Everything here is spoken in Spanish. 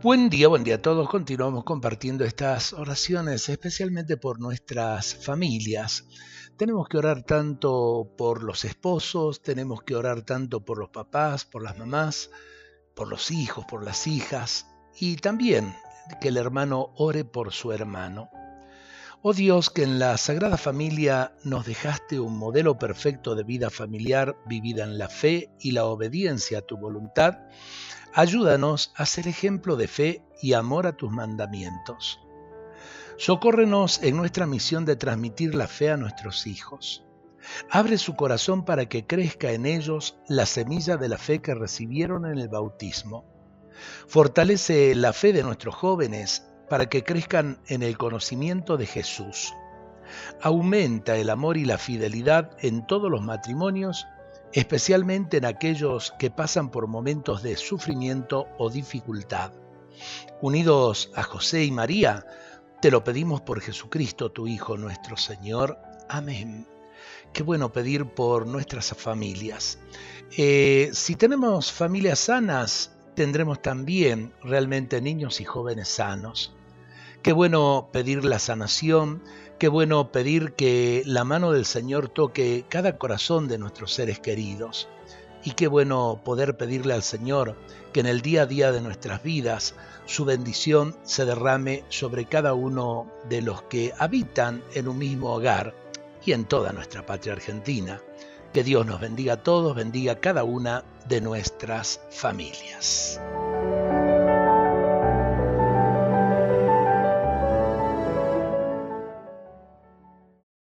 Buen día, buen día a todos. Continuamos compartiendo estas oraciones, especialmente por nuestras familias. Tenemos que orar tanto por los esposos, tenemos que orar tanto por los papás, por las mamás, por los hijos, por las hijas, y también que el hermano ore por su hermano. Oh Dios, que en la Sagrada Familia nos dejaste un modelo perfecto de vida familiar vivida en la fe y la obediencia a tu voluntad, Ayúdanos a ser ejemplo de fe y amor a tus mandamientos. Socórrenos en nuestra misión de transmitir la fe a nuestros hijos. Abre su corazón para que crezca en ellos la semilla de la fe que recibieron en el bautismo. Fortalece la fe de nuestros jóvenes para que crezcan en el conocimiento de Jesús. Aumenta el amor y la fidelidad en todos los matrimonios especialmente en aquellos que pasan por momentos de sufrimiento o dificultad. Unidos a José y María, te lo pedimos por Jesucristo, tu Hijo nuestro Señor. Amén. Qué bueno pedir por nuestras familias. Eh, si tenemos familias sanas, tendremos también realmente niños y jóvenes sanos. Qué bueno pedir la sanación, qué bueno pedir que la mano del Señor toque cada corazón de nuestros seres queridos. Y qué bueno poder pedirle al Señor que en el día a día de nuestras vidas su bendición se derrame sobre cada uno de los que habitan en un mismo hogar y en toda nuestra patria argentina. Que Dios nos bendiga a todos, bendiga cada una de nuestras familias.